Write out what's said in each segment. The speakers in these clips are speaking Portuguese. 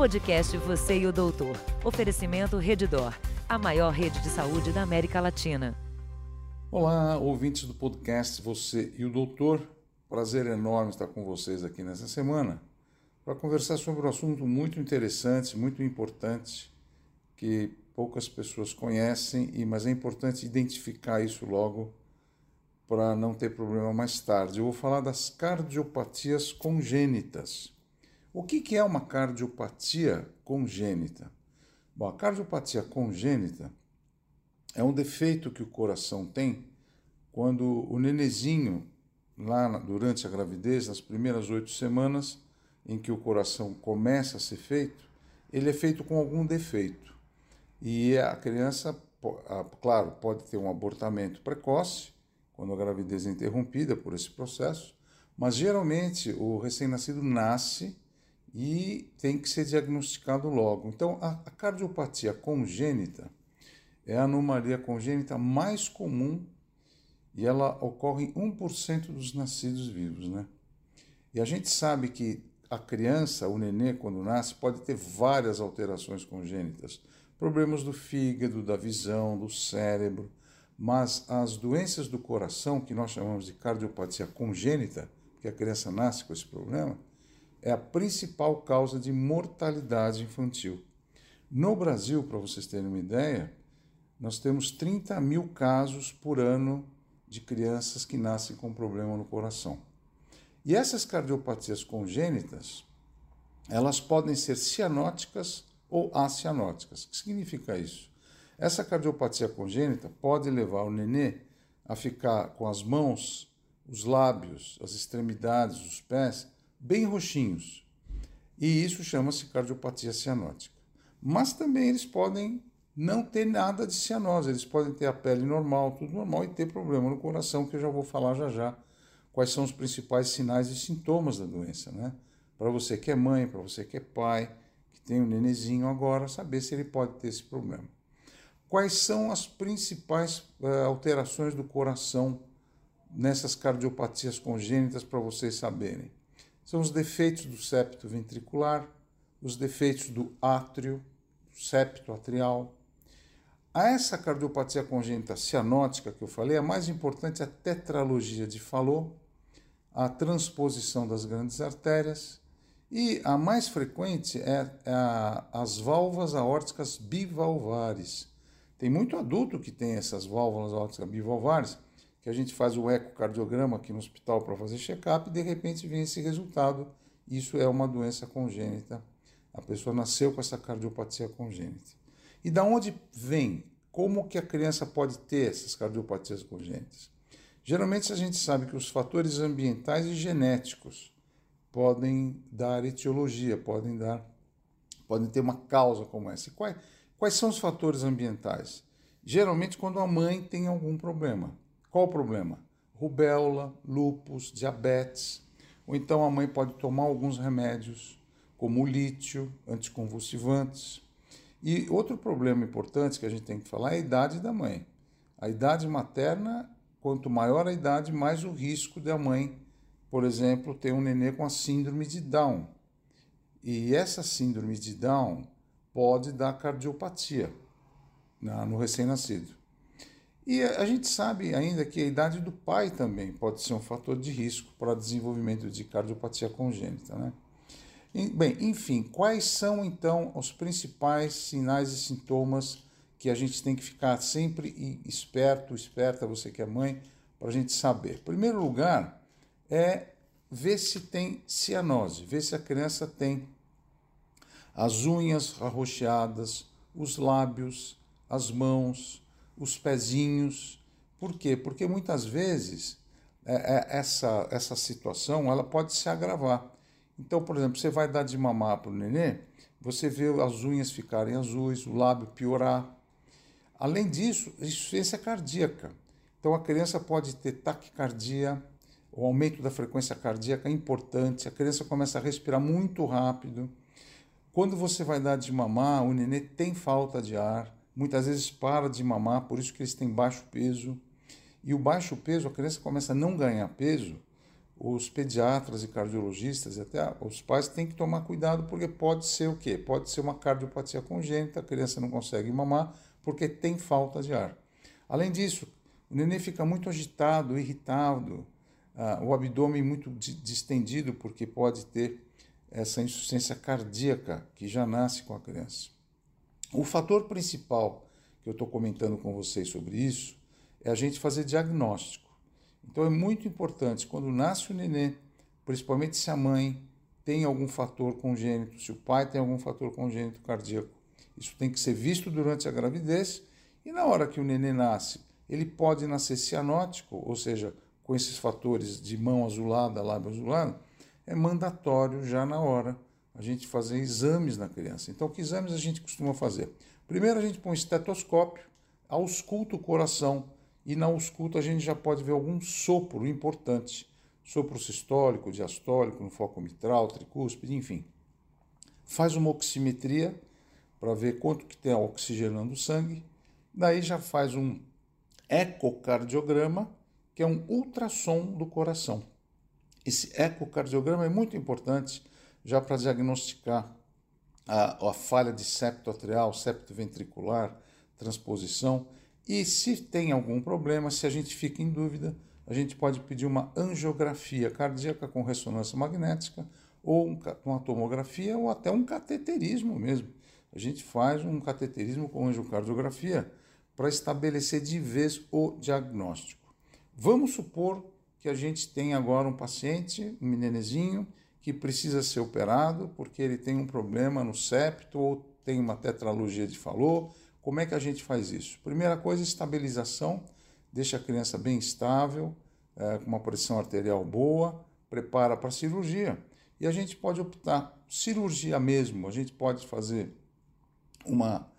Podcast Você e o Doutor. Oferecimento Redidor, a maior rede de saúde da América Latina. Olá, ouvintes do podcast Você e o Doutor. Prazer enorme estar com vocês aqui nessa semana para conversar sobre um assunto muito interessante, muito importante, que poucas pessoas conhecem, mas é importante identificar isso logo para não ter problema mais tarde. Eu vou falar das cardiopatias congênitas. O que é uma cardiopatia congênita? Bom, a cardiopatia congênita é um defeito que o coração tem quando o nenezinho, lá durante a gravidez, nas primeiras oito semanas em que o coração começa a ser feito, ele é feito com algum defeito. E a criança, claro, pode ter um abortamento precoce, quando a gravidez é interrompida por esse processo, mas geralmente o recém-nascido nasce e tem que ser diagnosticado logo. Então, a, a cardiopatia congênita é a anomalia congênita mais comum e ela ocorre em 1% dos nascidos vivos, né? E a gente sabe que a criança, o nenê, quando nasce, pode ter várias alterações congênitas, problemas do fígado, da visão, do cérebro, mas as doenças do coração, que nós chamamos de cardiopatia congênita, que a criança nasce com esse problema, é a principal causa de mortalidade infantil. No Brasil, para vocês terem uma ideia, nós temos 30 mil casos por ano de crianças que nascem com problema no coração. E essas cardiopatias congênitas, elas podem ser cianóticas ou acianóticas. O que significa isso? Essa cardiopatia congênita pode levar o nenê a ficar com as mãos, os lábios, as extremidades, os pés bem roxinhos. E isso chama-se cardiopatia cianótica. Mas também eles podem não ter nada de cianose, eles podem ter a pele normal, tudo normal, e ter problema no coração, que eu já vou falar já já quais são os principais sinais e sintomas da doença, né? Para você que é mãe, para você que é pai, que tem um nenezinho agora, saber se ele pode ter esse problema. Quais são as principais uh, alterações do coração nessas cardiopatias congênitas para vocês saberem? São os defeitos do septo ventricular, os defeitos do átrio, septo atrial. A essa cardiopatia congênita cianótica que eu falei, a mais importante é a tetralogia de Fallot, a transposição das grandes artérias, e a mais frequente é a, as válvulas aórticas bivalvares, tem muito adulto que tem essas válvulas aórticas bivalvares, que a gente faz o ecocardiograma aqui no hospital para fazer check-up e de repente vem esse resultado. Isso é uma doença congênita. A pessoa nasceu com essa cardiopatia congênita. E da onde vem? Como que a criança pode ter essas cardiopatias congênitas? Geralmente a gente sabe que os fatores ambientais e genéticos podem dar etiologia, podem dar podem ter uma causa como essa. E quais, Quais são os fatores ambientais? Geralmente quando a mãe tem algum problema. Qual o problema? Rubéola, lúpus, diabetes. Ou então a mãe pode tomar alguns remédios, como o lítio, anticonvulsivantes. E outro problema importante que a gente tem que falar é a idade da mãe. A idade materna, quanto maior a idade, mais o risco da mãe, por exemplo, ter um nenê com a síndrome de Down. E essa síndrome de Down pode dar cardiopatia no recém-nascido. E a gente sabe ainda que a idade do pai também pode ser um fator de risco para desenvolvimento de cardiopatia congênita. Né? Bem, enfim, quais são então os principais sinais e sintomas que a gente tem que ficar sempre esperto, esperta, você que é mãe, para a gente saber? Em primeiro lugar, é ver se tem cianose, ver se a criança tem as unhas arroxeadas, os lábios, as mãos, os pezinhos. Por quê? Porque muitas vezes é, é, essa, essa situação ela pode se agravar. Então, por exemplo, você vai dar de mamar para o nenê, você vê as unhas ficarem azuis, o lábio piorar. Além disso, insuficiência cardíaca. Então, a criança pode ter taquicardia, o aumento da frequência cardíaca é importante, a criança começa a respirar muito rápido. Quando você vai dar de mamar, o nenê tem falta de ar, muitas vezes para de mamar, por isso que eles têm baixo peso. E o baixo peso, a criança começa a não ganhar peso, os pediatras e cardiologistas e até os pais têm que tomar cuidado porque pode ser o quê? Pode ser uma cardiopatia congênita, a criança não consegue mamar porque tem falta de ar. Além disso, o neném fica muito agitado, irritado, ah, o abdômen muito distendido porque pode ter essa insuficiência cardíaca que já nasce com a criança. O fator principal que eu estou comentando com vocês sobre isso é a gente fazer diagnóstico. Então é muito importante quando nasce o nenê, principalmente se a mãe tem algum fator congênito, se o pai tem algum fator congênito cardíaco. Isso tem que ser visto durante a gravidez e na hora que o nenê nasce, ele pode nascer cianótico, ou seja, com esses fatores de mão azulada, lábio azulado, é mandatório já na hora a gente fazer exames na criança. Então, que exames a gente costuma fazer? Primeiro, a gente põe um estetoscópio, ausculta o coração e na ausculta a gente já pode ver algum sopro importante, sopro sistólico, diastólico, no foco mitral, tricúspide, enfim. Faz uma oximetria para ver quanto que tem oxigenando o sangue, daí já faz um ecocardiograma, que é um ultrassom do coração. Esse ecocardiograma é muito importante já para diagnosticar a, a falha de septo atrial, septo ventricular, transposição. E se tem algum problema, se a gente fica em dúvida, a gente pode pedir uma angiografia cardíaca com ressonância magnética, ou uma tomografia, ou até um cateterismo mesmo. A gente faz um cateterismo com angiocardiografia para estabelecer de vez o diagnóstico. Vamos supor que a gente tem agora um paciente, um nenezinho, que precisa ser operado porque ele tem um problema no septo ou tem uma tetralogia de Fallot. Como é que a gente faz isso? Primeira coisa, estabilização, deixa a criança bem estável, é, com uma pressão arterial boa, prepara para a cirurgia. E a gente pode optar, cirurgia mesmo, a gente pode fazer uma,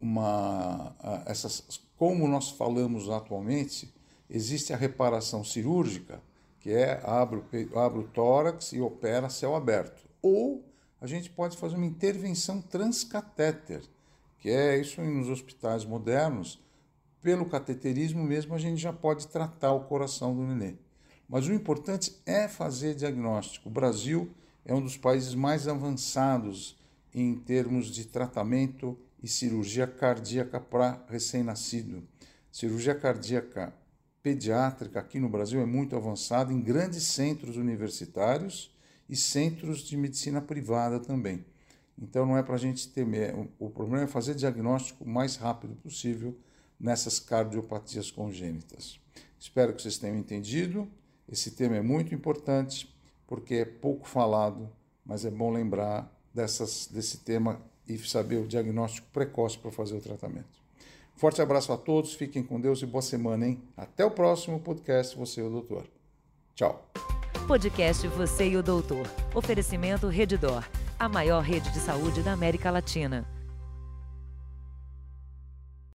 uma essas, como nós falamos atualmente, existe a reparação cirúrgica, que é abre, abre o tórax e opera céu aberto. Ou a gente pode fazer uma intervenção transcatéter, que é isso nos hospitais modernos, pelo cateterismo mesmo a gente já pode tratar o coração do nenê. Mas o importante é fazer diagnóstico. O Brasil é um dos países mais avançados em termos de tratamento e cirurgia cardíaca para recém-nascido. Cirurgia cardíaca pediátrica aqui no Brasil é muito avançada em grandes centros universitários e centros de medicina privada também. Então não é para a gente temer, o problema é fazer diagnóstico o mais rápido possível nessas cardiopatias congênitas. Espero que vocês tenham entendido. Esse tema é muito importante porque é pouco falado, mas é bom lembrar dessas, desse tema e saber o diagnóstico precoce para fazer o tratamento. Forte abraço a todos, fiquem com Deus e boa semana, hein? Até o próximo podcast Você e o Doutor. Tchau. Podcast Você e o Doutor. Oferecimento Redidor, a maior rede de saúde da América Latina.